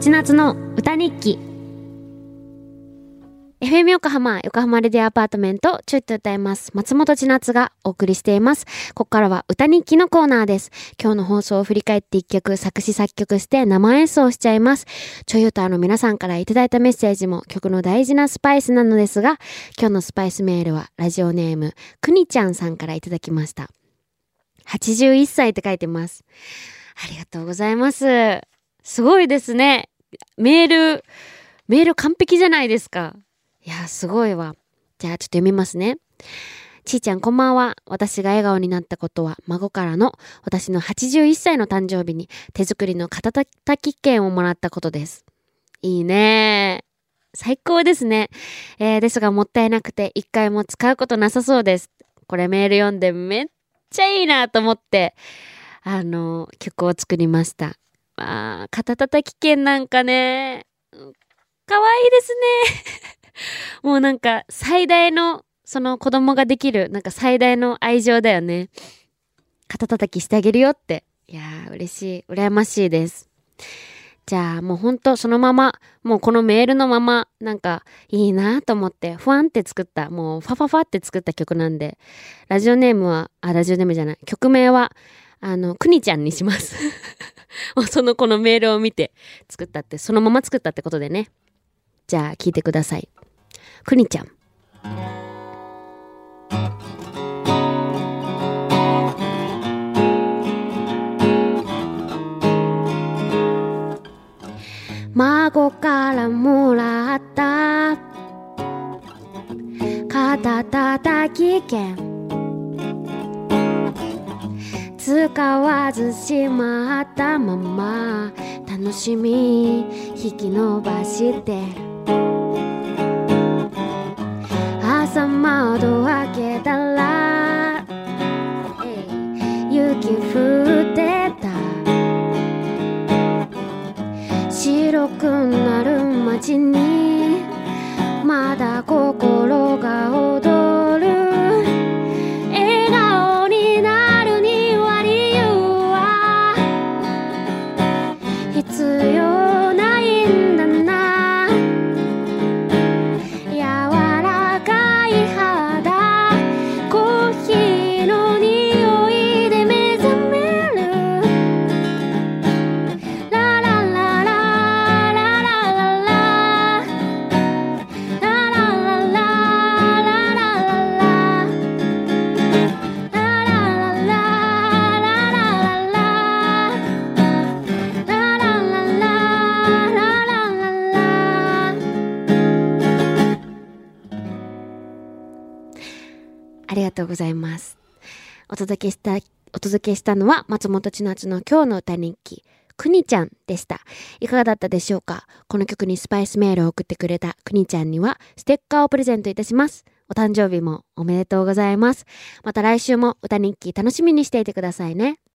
ちなつの歌日記 FM 横浜、横浜レディアアパートメント、ちょいと歌います。松本千夏がお送りしています。ここからは歌日記のコーナーです。今日の放送を振り返って一曲作詞作曲して生演奏しちゃいます。ちょい歌の皆さんからいただいたメッセージも曲の大事なスパイスなのですが、今日のスパイスメールはラジオネーム、くにちゃんさんからいただきました。81歳って書いてます。ありがとうございます。すごいですね。メール、メール完璧じゃないですか。いや、すごいわ。じゃあちょっと読みますね。ちーちゃんこんばんは。私が笑顔になったことは孫からの私の81歳の誕生日に手作りの肩たき券をもらったことです。いいね最高ですね。えー、ですがもったいなくて一回も使うことなさそうです。これメール読んでめっちゃいいなと思って、あの、曲を作りました。まあ、肩たたき券なんかね、かわいいですね。もうなんか最大のその子供ができるなんか最大の愛情だよね。肩叩きしてあげるよって。いやー嬉しい。羨ましいです。じゃあもうほんとそのまま、もうこのメールのまま、なんかいいなと思って、ふわんって作った、もうファファファって作った曲なんで、ラジオネームは、あ、ラジオネームじゃない、曲名は、あの、くにちゃんにします。そのこのメールを見て作ったって、そのまま作ったってことでね。じゃあ聞いてください。くにちゃん。孫からもらった肩たたき券使わずしまったまま。楽しみ引き伸ばして。朝窓開けたら雪降ってた。白くなる街にまだ心ありがとうございます。お届けした、お届けしたのは松本千夏の今日の歌日記、くにちゃんでした。いかがだったでしょうか？この曲にスパイスメールを送ってくれたくにちゃんにはステッカーをプレゼントいたします。お誕生日もおめでとうございます。また来週も歌日記楽しみにしていてくださいね。